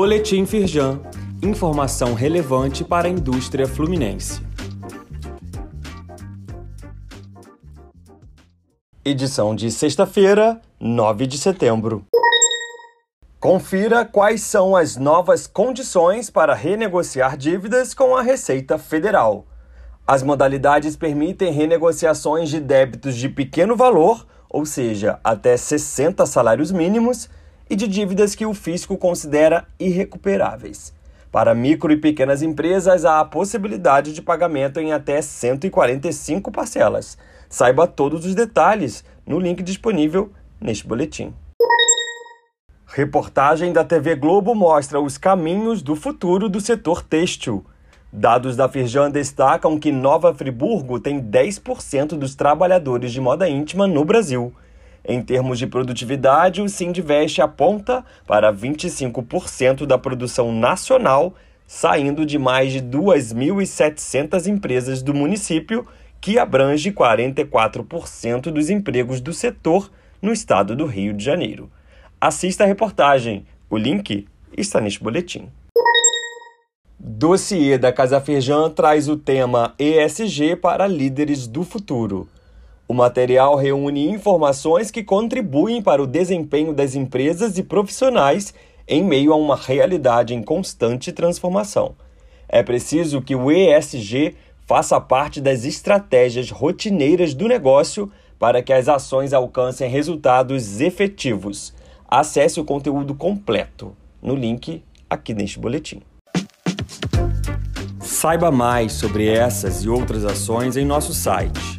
Boletim Firjan. Informação relevante para a indústria fluminense. Edição de sexta-feira, 9 de setembro. Confira quais são as novas condições para renegociar dívidas com a Receita Federal. As modalidades permitem renegociações de débitos de pequeno valor, ou seja, até 60 salários mínimos, e de dívidas que o fisco considera irrecuperáveis. Para micro e pequenas empresas, há a possibilidade de pagamento em até 145 parcelas. Saiba todos os detalhes no link disponível neste boletim. Reportagem da TV Globo mostra os caminhos do futuro do setor têxtil. Dados da Firjan destacam que Nova Friburgo tem 10% dos trabalhadores de moda íntima no Brasil. Em termos de produtividade, o Sindivest aponta para 25% da produção nacional, saindo de mais de 2.700 empresas do município, que abrange 44% dos empregos do setor no estado do Rio de Janeiro. Assista a reportagem. O link está neste boletim. Dossiê da Casa traz o tema ESG para líderes do futuro. O material reúne informações que contribuem para o desempenho das empresas e profissionais em meio a uma realidade em constante transformação. É preciso que o ESG faça parte das estratégias rotineiras do negócio para que as ações alcancem resultados efetivos. Acesse o conteúdo completo no link aqui neste boletim. Saiba mais sobre essas e outras ações em nosso site